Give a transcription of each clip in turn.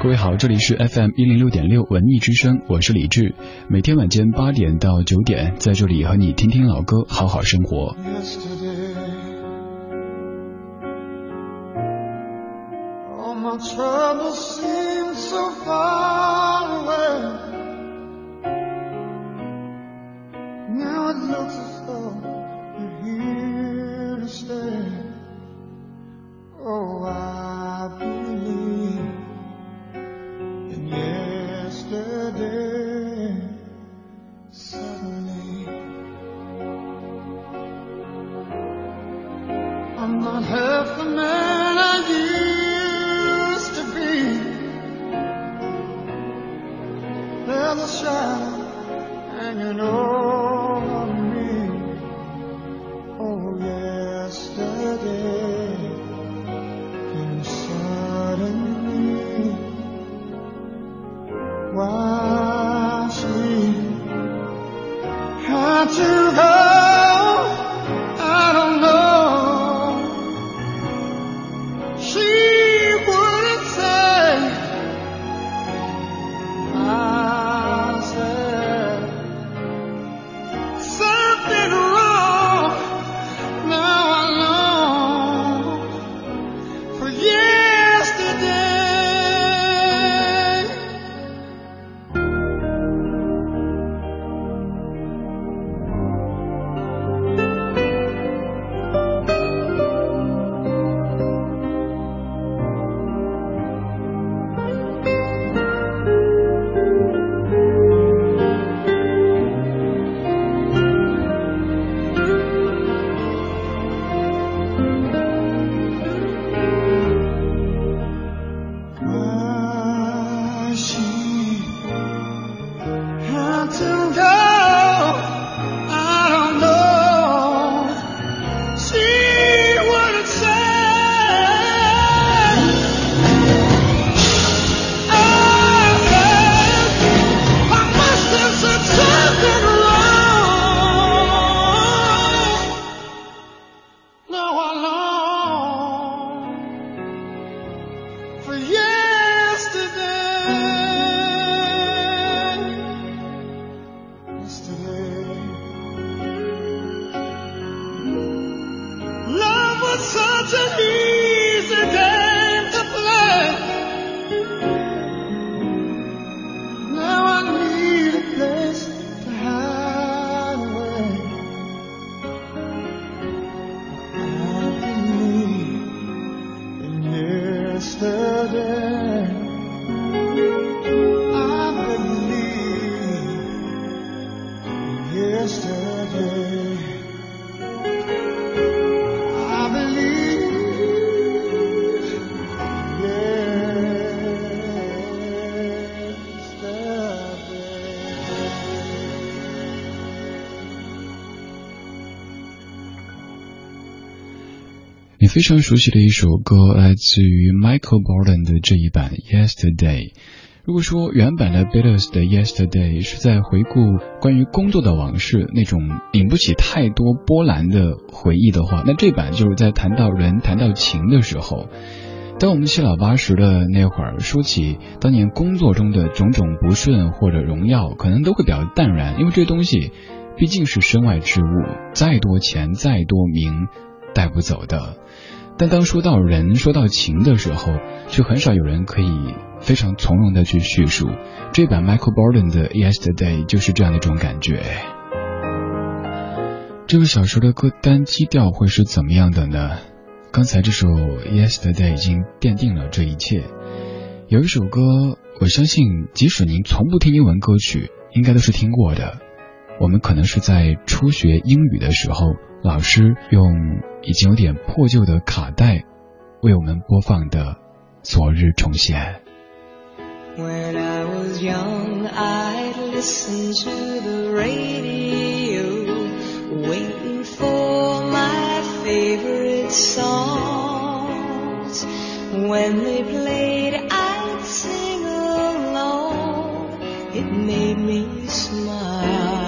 各位好，这里是 FM 一零六点六文艺之声，我是李志。每天晚间八点到九点，在这里和你听听老歌，好好生活。花时，他知道。非常熟悉的一首歌，来自于 Michael Bolton 的这一版《Yesterday》。如果说原版的 Beatles 的《Yesterday》是在回顾关于工作的往事，那种引不起太多波澜的回忆的话，那这版就是在谈到人、谈到情的时候。当我们七老八十的那会儿，说起当年工作中的种种不顺或者荣耀，可能都会比较淡然，因为这东西毕竟是身外之物，再多钱、再多名，带不走的。但当说到人、说到情的时候，却很少有人可以非常从容的去叙述。这版 Michael Bolton 的 Yesterday 就是这样的一种感觉。这个小说的歌单基调会是怎么样的呢？刚才这首 Yesterday 已经奠定了这一切。有一首歌，我相信即使您从不听英文歌曲，应该都是听过的。我们可能是在初学英语的时候。老师用已经有点破旧的卡带为我们播放的《昨日重现》。When I was young, I'd listen to the radio, waiting for my favorite songs. When they played, I'd sing along. It made me smile.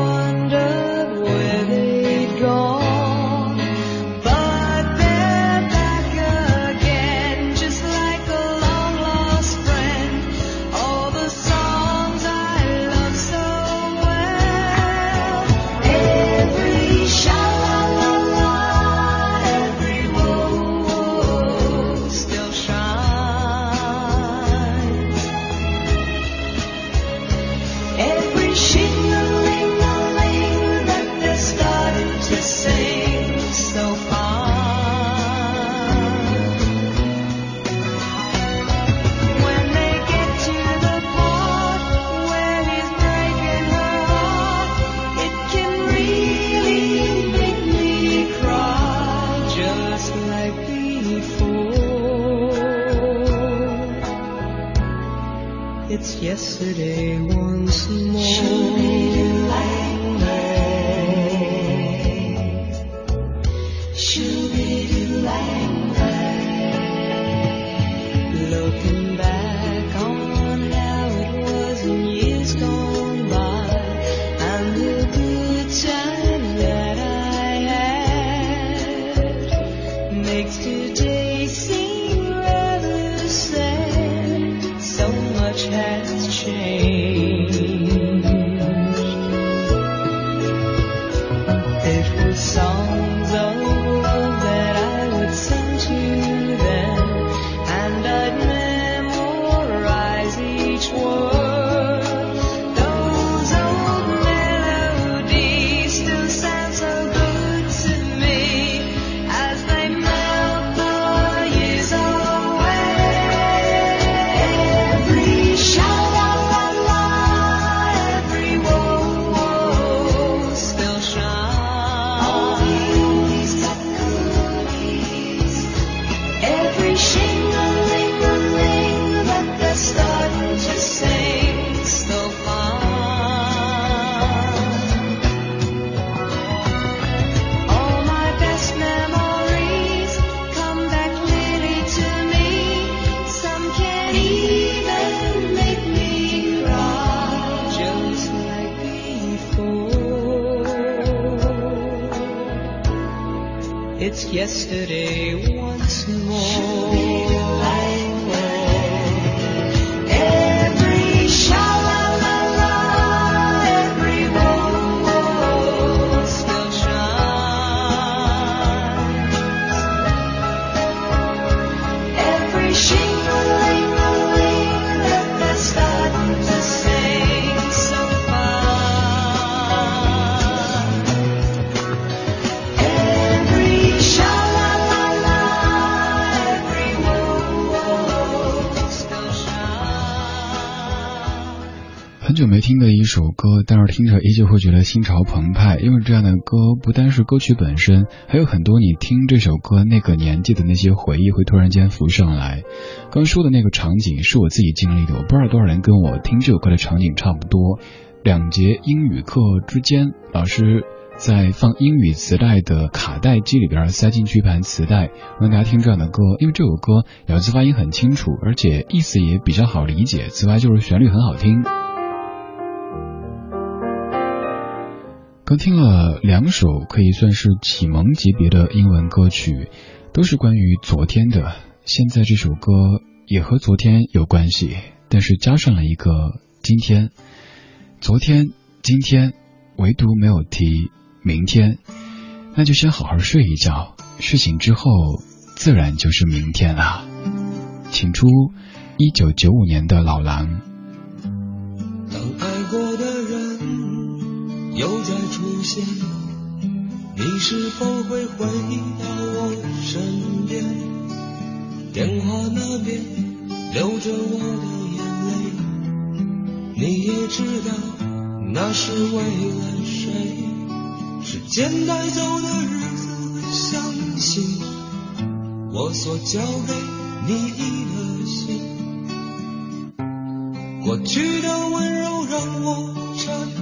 依旧会觉得心潮澎湃，因为这样的歌不单是歌曲本身，还有很多你听这首歌那个年纪的那些回忆会突然间浮上来。刚说的那个场景是我自己经历的，我不知道多少人跟我听这首歌的场景差不多。两节英语课之间，老师在放英语磁带的卡带机里边塞进去一盘磁带，让大家听这样的歌。因为这首歌咬字发音很清楚，而且意思也比较好理解，此外就是旋律很好听。刚听了两首可以算是启蒙级别的英文歌曲，都是关于昨天的。现在这首歌也和昨天有关系，但是加上了一个今天。昨天、今天，唯独没有提明天。那就先好好睡一觉，睡醒之后自然就是明天啦。请出一九九五年的老狼。又再出现，你是否会回到我身边？电话那边流着我的眼泪，你也知道那是为了谁？时间带走的日子，相信我所交给你的心。过去的温柔让我颤抖，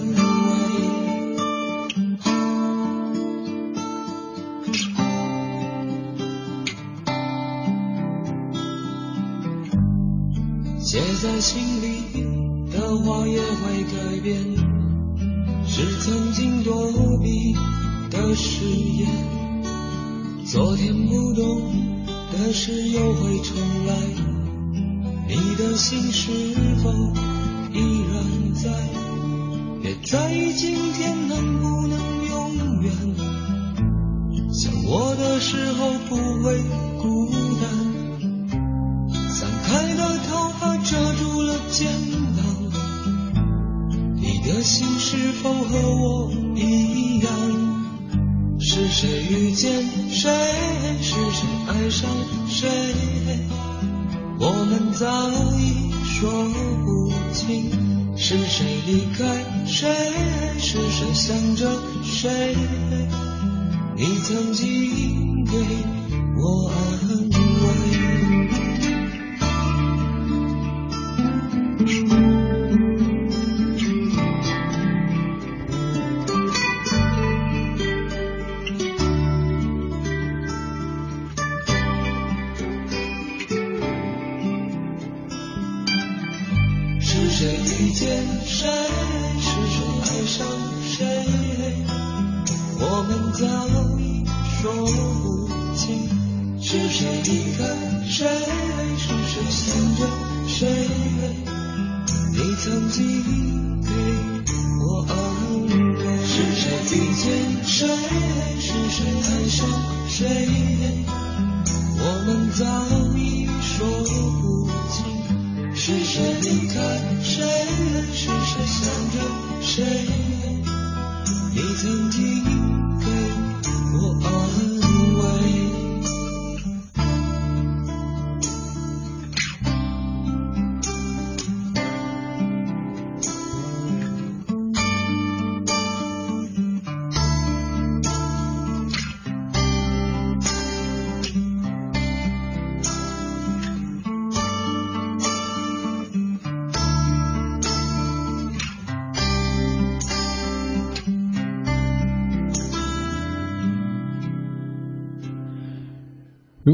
心里的话也会改变，是曾经躲避的誓言。昨天不懂的事又会重来，你的心是否依然在？别在意今天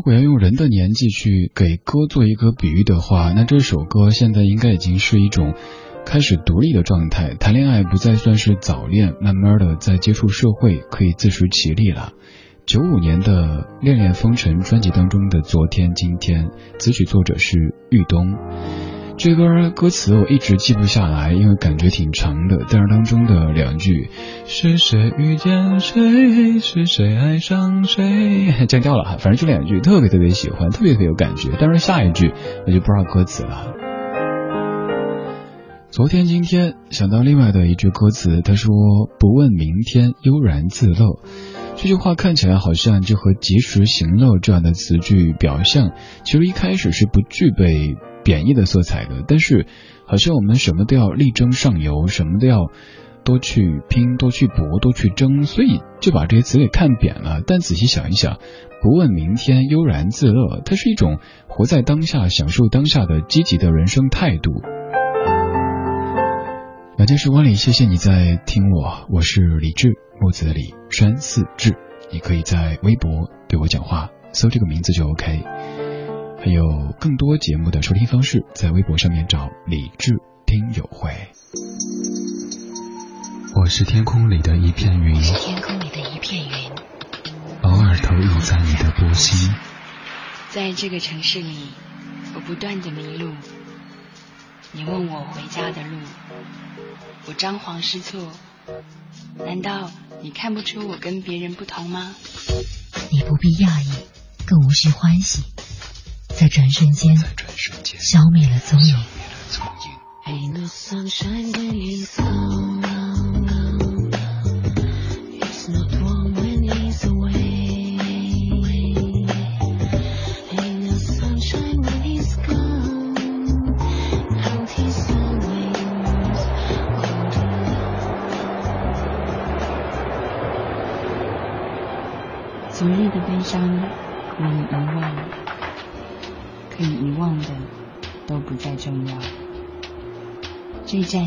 我要用人的年纪去给歌做一个比喻的话，那这首歌现在应该已经是一种开始独立的状态，谈恋爱不再算是早恋，慢慢的在接触社会，可以自食其力了。九五年的《恋恋风尘》专辑当中的《昨天今天》，词曲作者是玉东。这歌歌词我一直记不下来，因为感觉挺长的。但是当中的两句“是谁遇见谁，是谁爱上谁”降调了哈，反正就两句，特别特别喜欢，特别特别有感觉。但是下一句我就不知道歌词了。昨天今天想到另外的一句歌词，他说：“不问明天，悠然自乐。”这句话看起来好像就和及时行乐这样的词句表象，其实一开始是不具备贬义的色彩的，但是好像我们什么都要力争上游，什么都要多去拼、多去搏、多去争，所以就把这些词给看扁了。但仔细想一想，不问明天，悠然自乐，它是一种活在当下、享受当下的积极的人生态度。晚间时光里，谢谢你在听我，我是李志，木子李，山寺志。你可以在微博对我讲话，搜这个名字就 OK。还有更多节目的收听方式，在微博上面找李志听友会。我是天空里的一片云，是天空里的一片云，偶尔投影在你的波心。在这个城市里，我不断的迷路。你问我回家的路，我张皇失措。难道你看不出我跟别人不同吗？你不必讶异，更无需欢喜，在转瞬间在转瞬间消灭了踪影。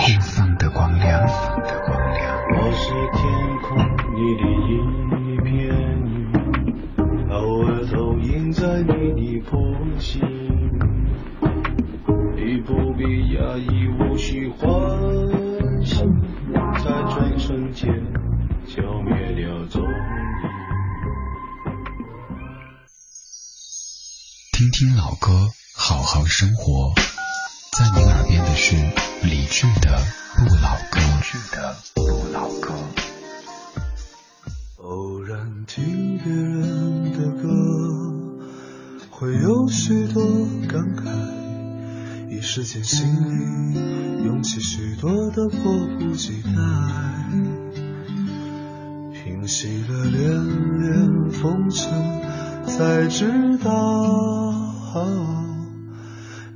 互放的光亮。我是天空里的一片云，偶尔投影在你的波心。你不必讶异，无需欢喜，在转瞬间消灭了踪影。听听老歌，好好生活。在您耳边的是理智的不老歌。理智的不老歌。偶然听别人的歌，会有许多感慨，一时间心里涌起许多的迫不及待。平息了连连风尘，才知道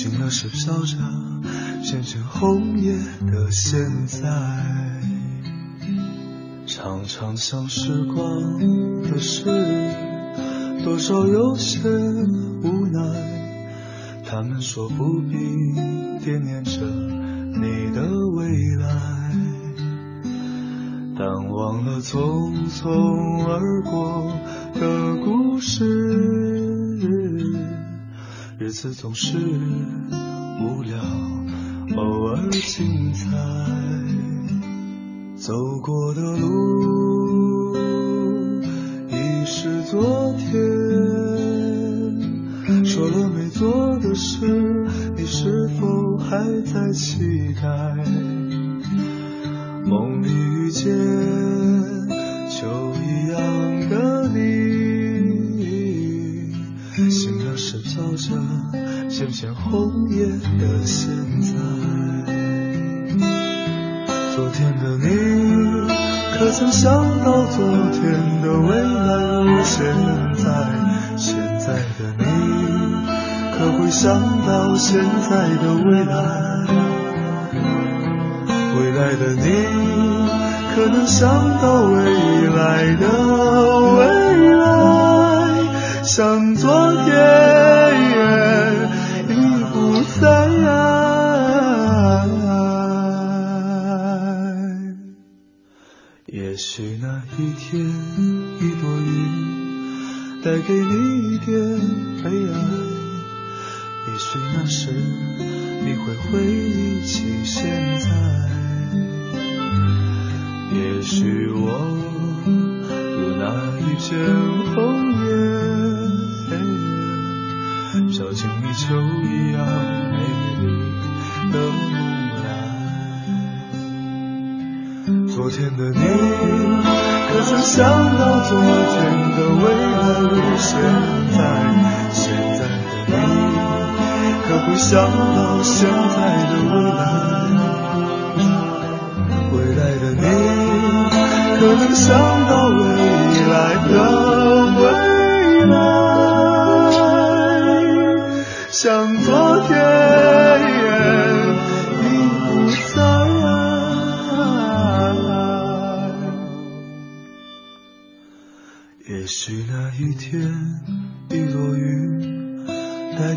醒了是飘着片片红叶的现在。常常想时光的事，多少有些无奈。他们说不必惦念着你的未来，但忘了匆匆而过的故事。日子总是无聊，偶尔精彩。走过的路已是昨天，说了没做的事，你是否还在期待？梦里遇见像红叶的现在。昨天的你，可曾想到昨天的未来如现在？现在的你，可会想到现在的未来？未来的你，可能想到未来的未来？像昨天一天，一朵云带给你一点悲哀。也许那时，你会回忆起现在。也许我如那一片红叶，飘进你秋一样美丽的梦来。昨天的你，想到昨天的未来如现在？现在的你，可会想到现在的未来？未来的你，可能想到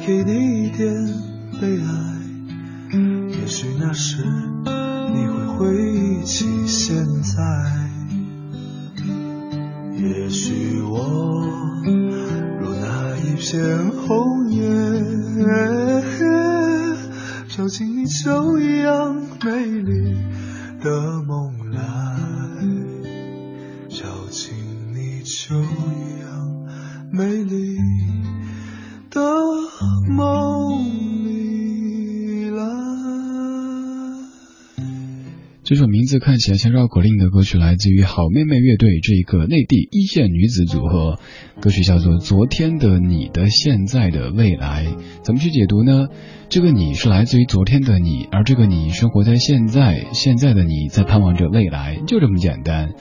给你看起来像绕口令的歌曲，来自于好妹妹乐队这一个内地一线女子组合，歌曲叫做《昨天的你的现在的未来》。怎么去解读呢？这个你是来自于昨天的你，而这个你生活在现在，现在的你在盼望着未来，就这么简单。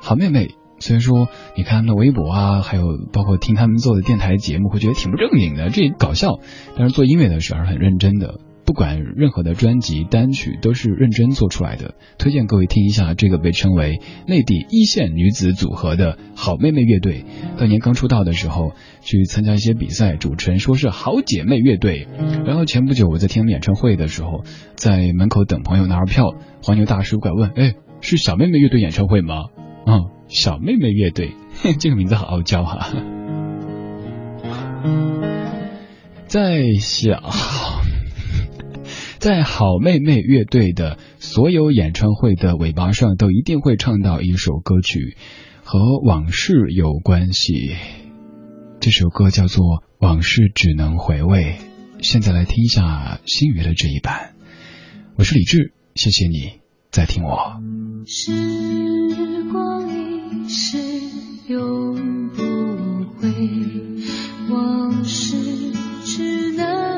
好妹妹。虽然说你看他们的微博啊，还有包括听他们做的电台节目，会觉得挺不正经的，这搞笑。但是做音乐的时候还是很认真的，不管任何的专辑单曲都是认真做出来的。推荐各位听一下这个被称为内地一线女子组合的好妹妹乐队。当年刚出道的时候去参加一些比赛，主持人说是好姐妹乐队。然后前不久我在听演唱会的时候，在门口等朋友拿着票，黄牛大叔过来问：“哎，是小妹妹乐队演唱会吗？”嗯。小妹妹乐队，这个名字好傲娇哈。在小在好妹妹乐队的所有演唱会的尾巴上，都一定会唱到一首歌曲，和往事有关系。这首歌叫做《往事只能回味》。现在来听一下新宇的这一版。我是李志，谢谢你在听我。时光一逝永不回，往事只能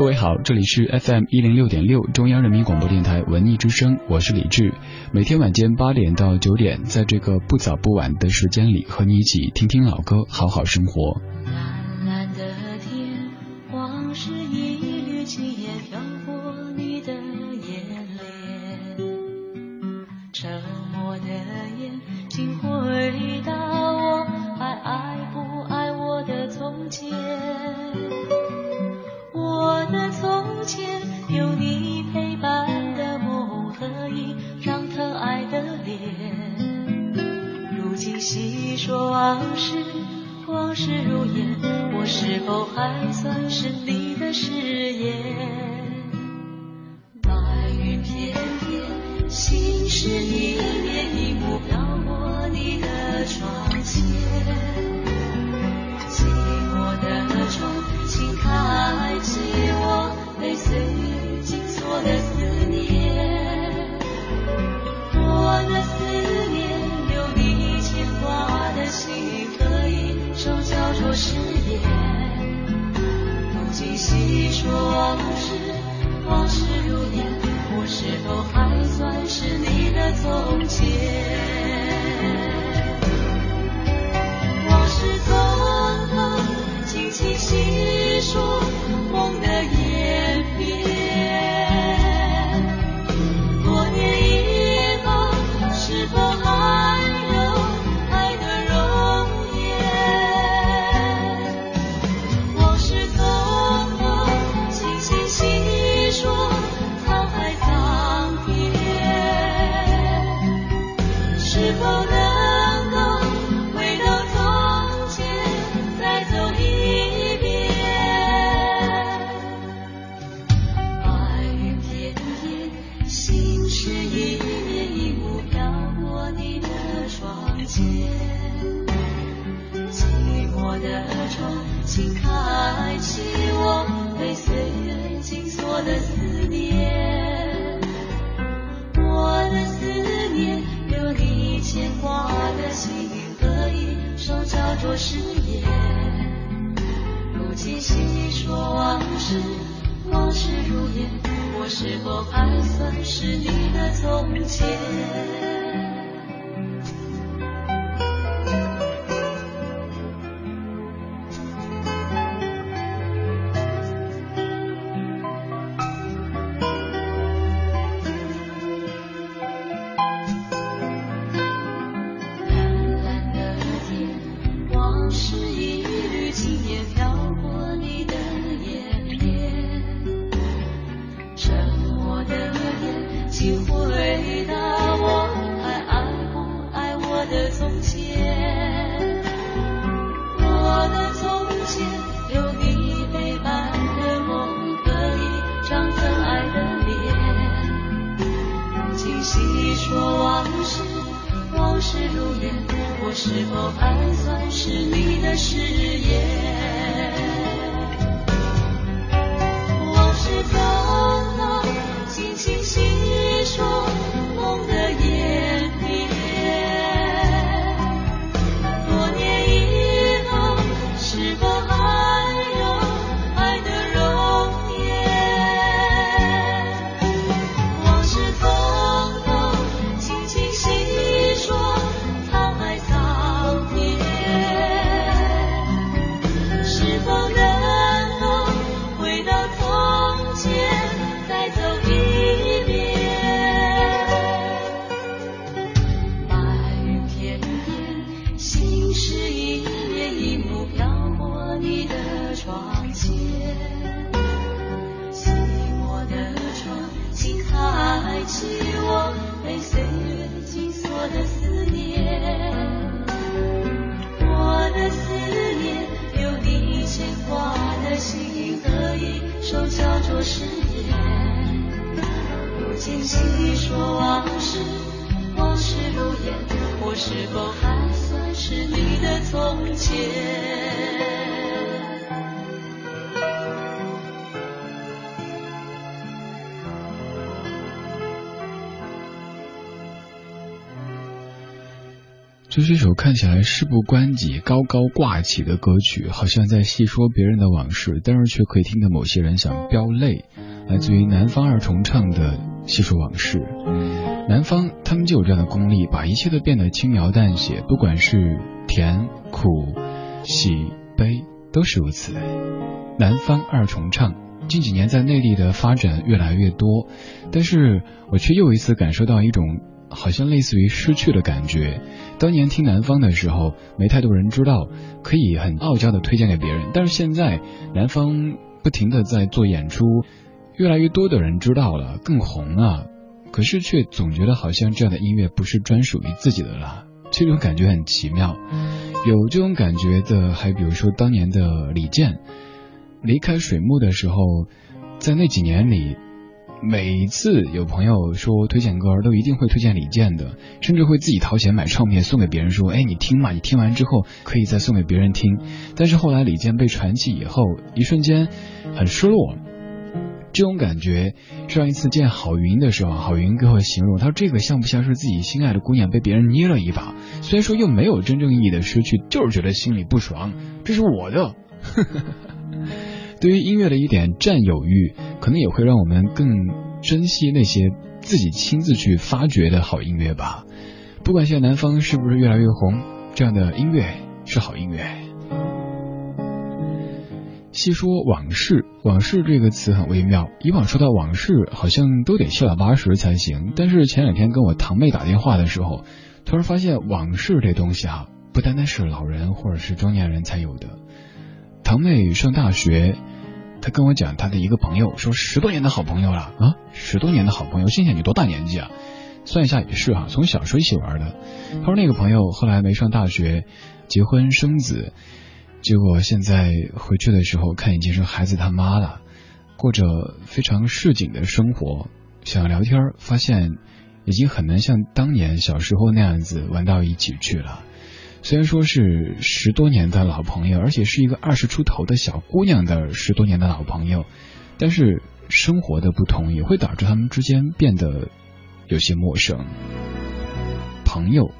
各位好这里是 fm 一零六点六中央人民广播电台文艺之声我是李志。每天晚间八点到九点在这个不早不晚的时间里和你一起听听老歌好好生活。手叫做誓言如今细说往事往事如烟我是否还算是你的从前这是一首看起来事不关己、高高挂起的歌曲，好像在细说别人的往事，但是却可以听得某些人想飙泪。来自于南方二重唱的《细说往事》，南方他们就有这样的功力，把一切都变得轻描淡写，不管是甜、苦、喜、悲，都是如此。南方二重唱近几年在内地的发展越来越多，但是我却又一次感受到一种。好像类似于失去的感觉。当年听南方的时候，没太多人知道，可以很傲娇的推荐给别人。但是现在，南方不停的在做演出，越来越多的人知道了，更红了。可是却总觉得好像这样的音乐不是专属于自己的了，这种感觉很奇妙。有这种感觉的，还比如说当年的李健，离开水木的时候，在那几年里。每次有朋友说推荐歌，都一定会推荐李健的，甚至会自己掏钱买唱片送给别人，说：“哎，你听嘛，你听完之后可以再送给别人听。”但是后来李健被传奇以后，一瞬间很失落。这种感觉，上一次见郝云的时候，郝云给我形容，他说：“这个像不像是自己心爱的姑娘被别人捏了一把？虽然说又没有真正意义的失去，就是觉得心里不爽。这是我的。”对于音乐的一点占有欲。可能也会让我们更珍惜那些自己亲自去发掘的好音乐吧。不管现在南方是不是越来越红，这样的音乐是好音乐。细说往事，往事这个词很微妙。以往说到往事，好像都得七老八十才行。但是前两天跟我堂妹打电话的时候，突然发现往事这东西啊，不单单是老人或者是中年人才有的。堂妹上大学。她跟我讲她的一个朋友，说十多年的好朋友了啊，十多年的好朋友，心想你多大年纪啊？算一下也是哈，从小时候一起玩的。他说那个朋友后来没上大学，结婚生子，结果现在回去的时候看已经是孩子他妈了，过着非常市井的生活。想聊天，发现已经很难像当年小时候那样子玩到一起去了。虽然说是十多年的老朋友，而且是一个二十出头的小姑娘的十多年的老朋友，但是生活的不同也会导致他们之间变得有些陌生。朋友，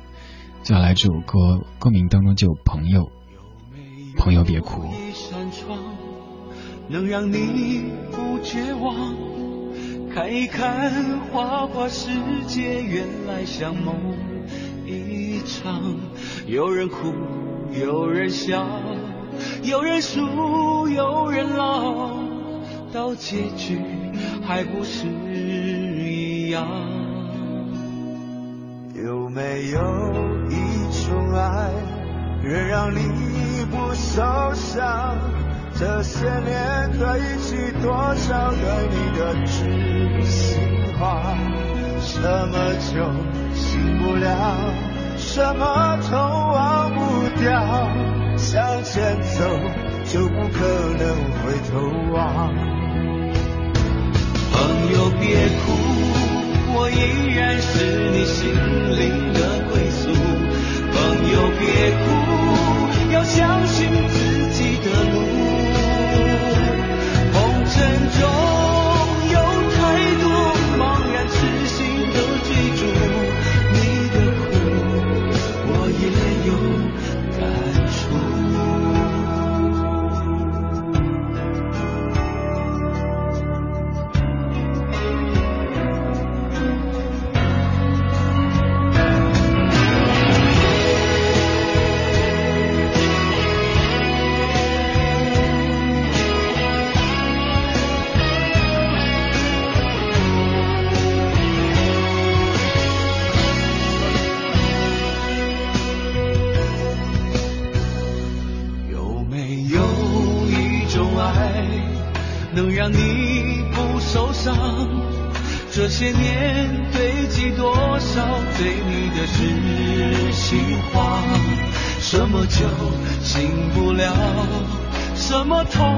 接下来这首歌歌名当中就有朋友，朋友别哭。能让你不绝望，看一看花花世界，原来像梦场。有人哭，有人笑，有人输，有人老，到结局还不是一样？有没有一种爱，能让你不受伤？这些年堆积多少对你的知心话，什么就醒不了？什么都忘不掉，向前走就不可能回头望。朋友别哭，我依然是你心灵的归宿。朋友别哭，要相信自己的路。什么痛？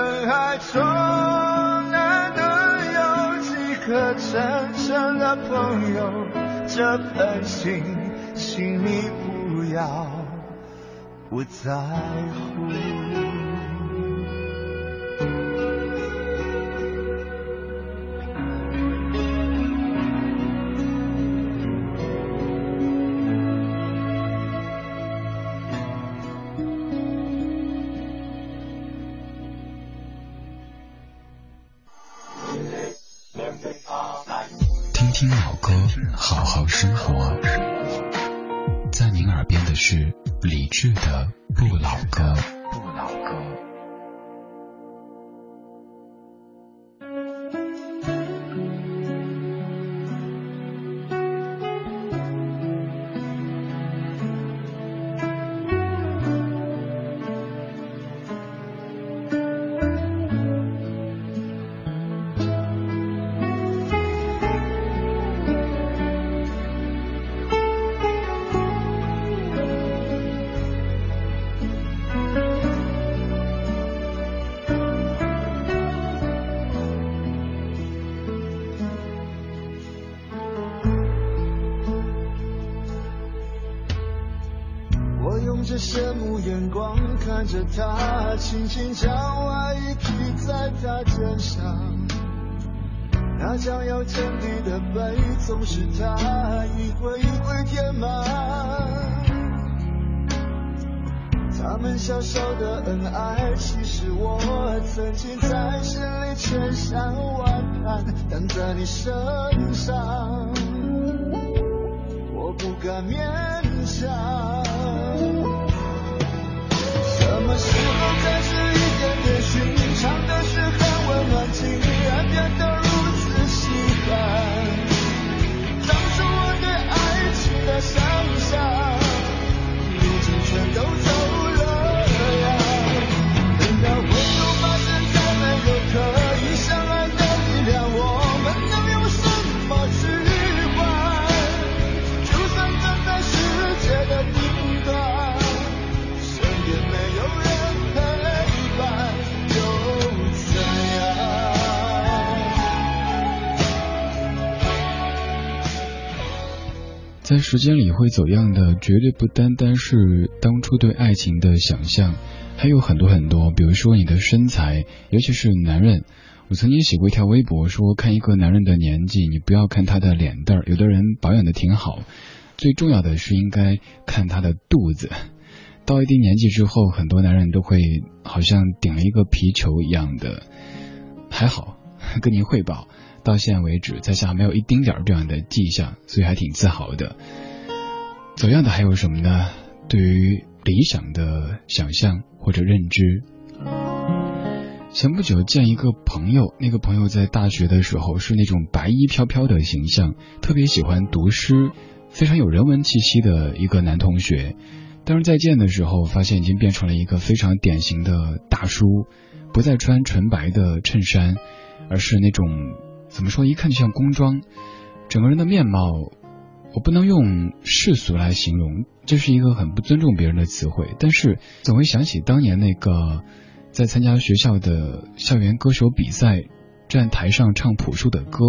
人海中难得有几个真正的朋友，这份情，请你不要不在乎。他肩上。那将要见底的背，总是他一回一回填满。他们小小的恩爱，其实我曾经在心里千山万坎，但在你身上，我不敢勉强。什么时候在时间里会走样的，绝对不单单是当初对爱情的想象，还有很多很多，比如说你的身材，尤其是男人。我曾经写过一条微博，说看一个男人的年纪，你不要看他的脸蛋儿，有的人保养的挺好，最重要的是应该看他的肚子。到一定年纪之后，很多男人都会好像顶了一个皮球一样的。还好，跟您汇报，到现在为止，在下没有一丁点儿这样的迹象，所以还挺自豪的。走样的还有什么呢？对于理想的想象或者认知。前不久见一个朋友，那个朋友在大学的时候是那种白衣飘飘的形象，特别喜欢读诗，非常有人文气息的一个男同学。但是再见的时候，发现已经变成了一个非常典型的大叔，不再穿纯白的衬衫，而是那种怎么说，一看就像工装，整个人的面貌，我不能用世俗来形容，这是一个很不尊重别人的词汇，但是总会想起当年那个在参加学校的校园歌手比赛，站台上唱朴树的歌，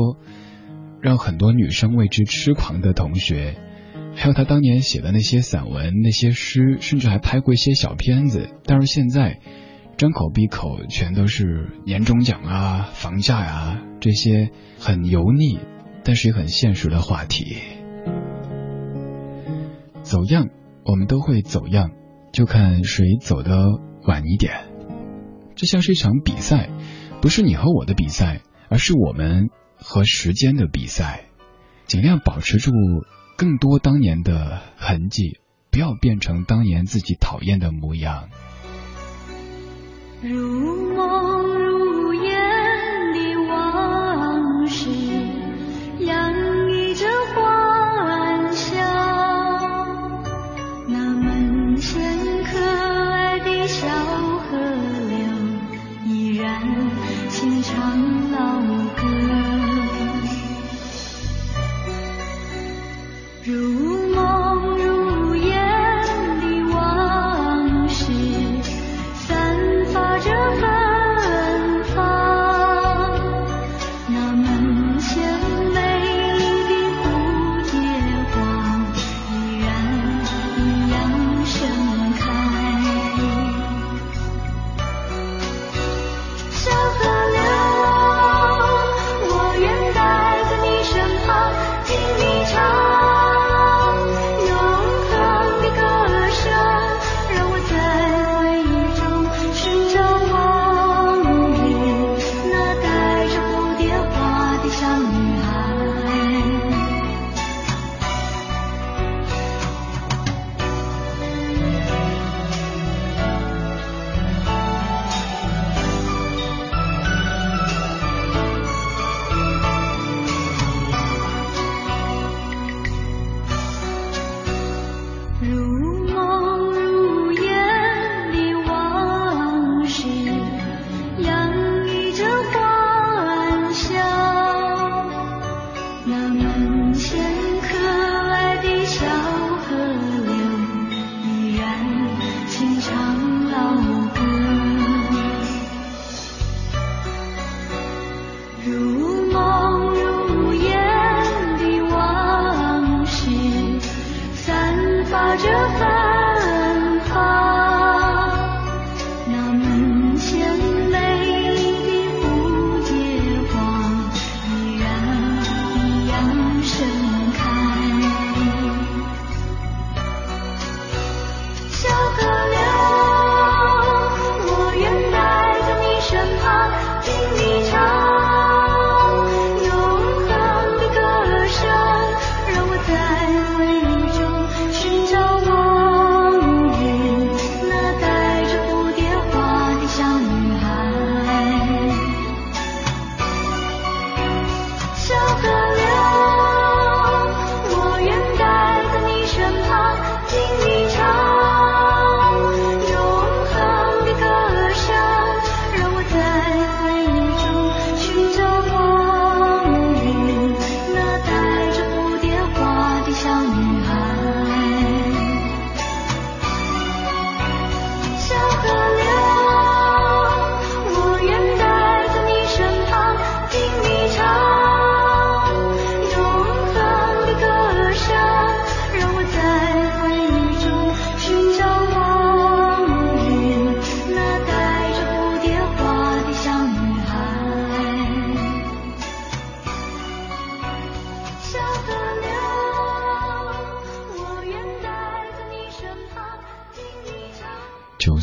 让很多女生为之痴狂的同学。还有他当年写的那些散文、那些诗，甚至还拍过一些小片子。但是现在，张口闭口全都是年终奖啊、房价呀、这些很油腻，但是也很现实的话题。走样，我们都会走样，就看谁走得晚一点。这像是一场比赛，不是你和我的比赛，而是我们和时间的比赛。尽量保持住。更多当年的痕迹，不要变成当年自己讨厌的模样。如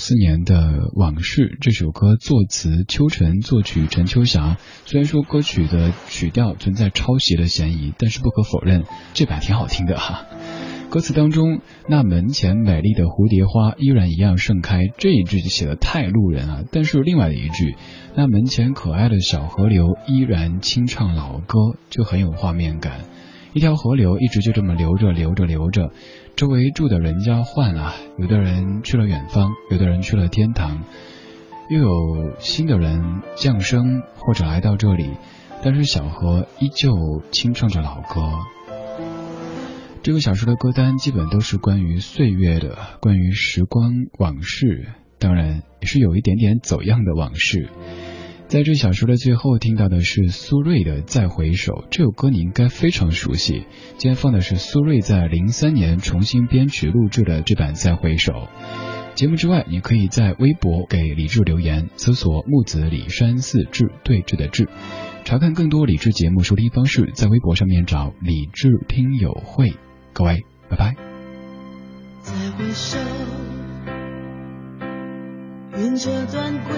四年的《往事》这首歌，作词秋晨，作曲陈秋霞。虽然说歌曲的曲调存在抄袭的嫌疑，但是不可否认，这版挺好听的哈。歌词当中，那门前美丽的蝴蝶花依然一样盛开，这一句就写的太路人啊。但是另外的一句，那门前可爱的小河流依然轻唱老歌，就很有画面感。一条河流一直就这么流着流着流着，周围住的人家换了，有的人去了远方，有的人去了天堂，又有新的人降生或者来到这里，但是小河依旧清唱着老歌。这个小说的歌单基本都是关于岁月的，关于时光往事，当然也是有一点点走样的往事。在这小说的最后听到的是苏芮的《再回首》，这首歌你应该非常熟悉。今天放的是苏芮在零三年重新编曲录制的这版《再回首》。节目之外，你可以在微博给李志留言，搜索木子李山寺志对峙的志，查看更多李志节目收听方式，在微博上面找李志听友会。各位，拜拜。再回首，云遮断归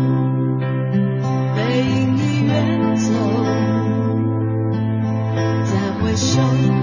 回首，